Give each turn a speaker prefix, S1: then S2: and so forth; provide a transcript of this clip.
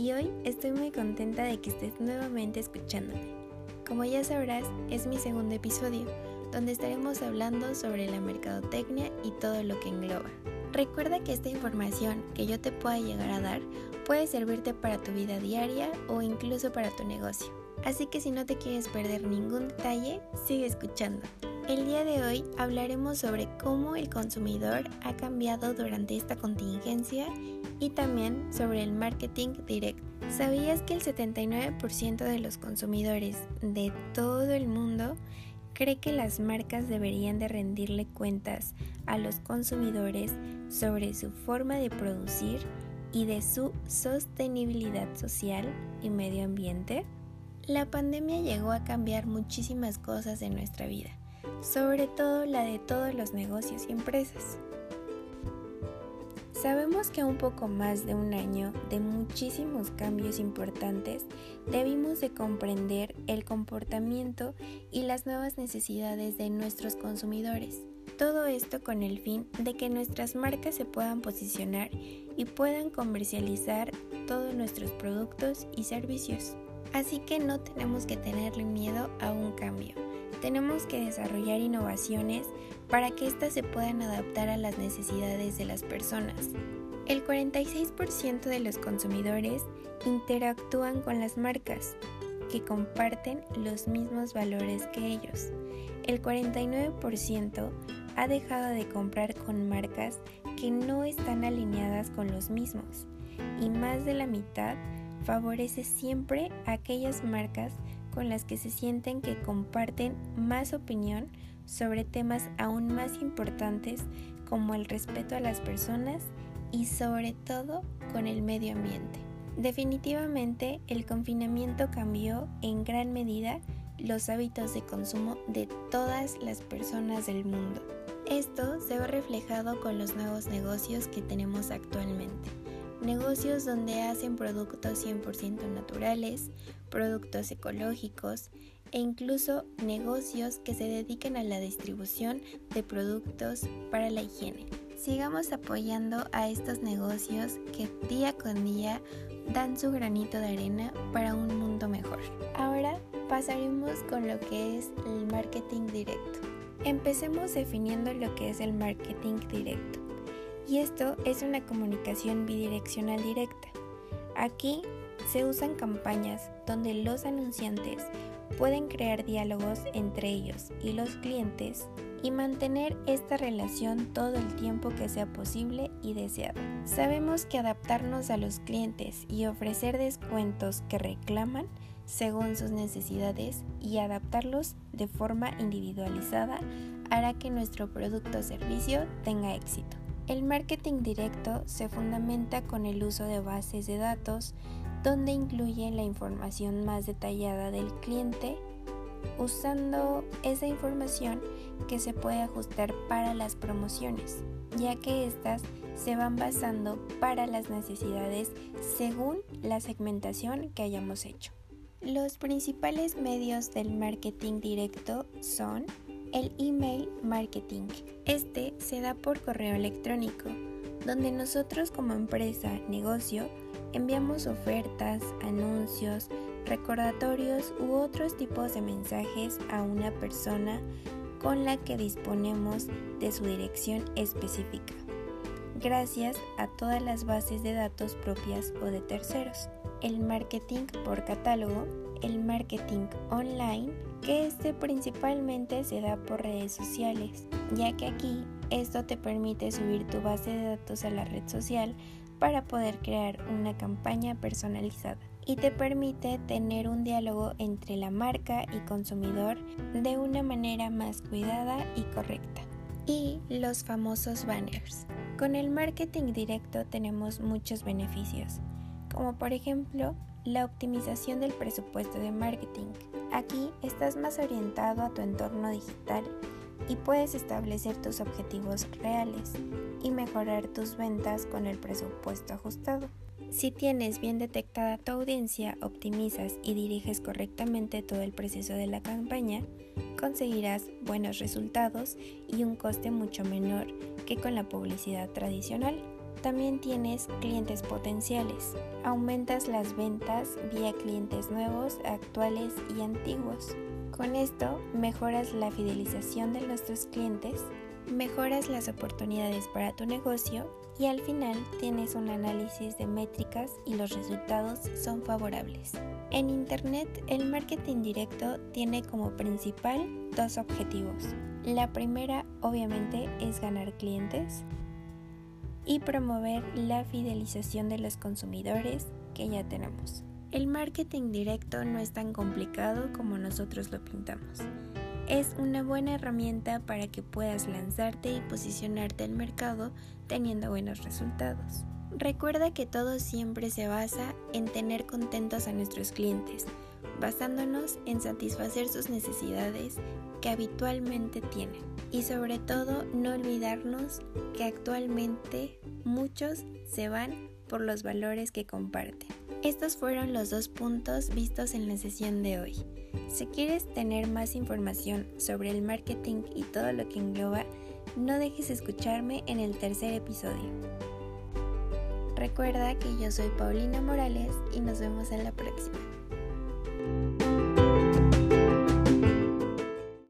S1: y hoy estoy muy contenta de que estés nuevamente escuchándome. Como ya sabrás, es mi segundo episodio, donde estaremos hablando sobre la mercadotecnia y todo lo que engloba. Recuerda que esta información que yo te pueda llegar a dar puede servirte para tu vida diaria o incluso para tu negocio. Así que si no te quieres perder ningún detalle, sigue escuchando. El día de hoy hablaremos sobre cómo el consumidor ha cambiado durante esta contingencia y también sobre el marketing directo. ¿Sabías que el 79% de los consumidores de todo el mundo cree que las marcas deberían de rendirle cuentas a los consumidores sobre su forma de producir y de su sostenibilidad social y medio ambiente? La pandemia llegó a cambiar muchísimas cosas en nuestra vida sobre todo la de todos los negocios y empresas. Sabemos que un poco más de un año de muchísimos cambios importantes debimos de comprender el comportamiento y las nuevas necesidades de nuestros consumidores. Todo esto con el fin de que nuestras marcas se puedan posicionar y puedan comercializar todos nuestros productos y servicios. Así que no tenemos que tenerle miedo a un cambio tenemos que desarrollar innovaciones para que éstas se puedan adaptar a las necesidades de las personas. El 46% de los consumidores interactúan con las marcas que comparten los mismos valores que ellos. El 49% ha dejado de comprar con marcas que no están alineadas con los mismos y más de la mitad favorece siempre aquellas marcas con las que se sienten que comparten más opinión sobre temas aún más importantes como el respeto a las personas y sobre todo con el medio ambiente. Definitivamente el confinamiento cambió en gran medida los hábitos de consumo de todas las personas del mundo. Esto se ve reflejado con los nuevos negocios que tenemos actualmente negocios donde hacen productos 100% naturales, productos ecológicos e incluso negocios que se dedican a la distribución de productos para la higiene. Sigamos apoyando a estos negocios que día con día dan su granito de arena para un mundo mejor. Ahora pasaremos con lo que es el marketing directo. Empecemos definiendo lo que es el marketing directo y esto es una comunicación bidireccional directa. Aquí se usan campañas donde los anunciantes pueden crear diálogos entre ellos y los clientes y mantener esta relación todo el tiempo que sea posible y deseado. Sabemos que adaptarnos a los clientes y ofrecer descuentos que reclaman según sus necesidades y adaptarlos de forma individualizada hará que nuestro producto o servicio tenga éxito. El marketing directo se fundamenta con el uso de bases de datos donde incluye la información más detallada del cliente usando esa información que se puede ajustar para las promociones, ya que éstas se van basando para las necesidades según la segmentación que hayamos hecho. Los principales medios del marketing directo son el email marketing. Este se da por correo electrónico, donde nosotros como empresa, negocio, enviamos ofertas, anuncios, recordatorios u otros tipos de mensajes a una persona con la que disponemos de su dirección específica, gracias a todas las bases de datos propias o de terceros. El marketing por catálogo, el marketing online, que este principalmente se da por redes sociales, ya que aquí esto te permite subir tu base de datos a la red social para poder crear una campaña personalizada y te permite tener un diálogo entre la marca y consumidor de una manera más cuidada y correcta. Y los famosos banners. Con el marketing directo tenemos muchos beneficios, como por ejemplo la optimización del presupuesto de marketing. Aquí estás más orientado a tu entorno digital y puedes establecer tus objetivos reales y mejorar tus ventas con el presupuesto ajustado. Si tienes bien detectada tu audiencia, optimizas y diriges correctamente todo el proceso de la campaña, conseguirás buenos resultados y un coste mucho menor que con la publicidad tradicional. También tienes clientes potenciales. Aumentas las ventas vía clientes nuevos, actuales y antiguos. Con esto mejoras la fidelización de nuestros clientes, mejoras las oportunidades para tu negocio y al final tienes un análisis de métricas y los resultados son favorables. En Internet el marketing directo tiene como principal dos objetivos. La primera obviamente es ganar clientes y promover la fidelización de los consumidores que ya tenemos. El marketing directo no es tan complicado como nosotros lo pintamos. Es una buena herramienta para que puedas lanzarte y posicionarte al mercado teniendo buenos resultados. Recuerda que todo siempre se basa en tener contentos a nuestros clientes, basándonos en satisfacer sus necesidades que habitualmente tienen. Y sobre todo no olvidarnos que actualmente muchos se van por los valores que comparten. Estos fueron los dos puntos vistos en la sesión de hoy. Si quieres tener más información sobre el marketing y todo lo que engloba, no dejes escucharme en el tercer episodio. Recuerda que yo soy Paulina Morales y nos vemos en la próxima.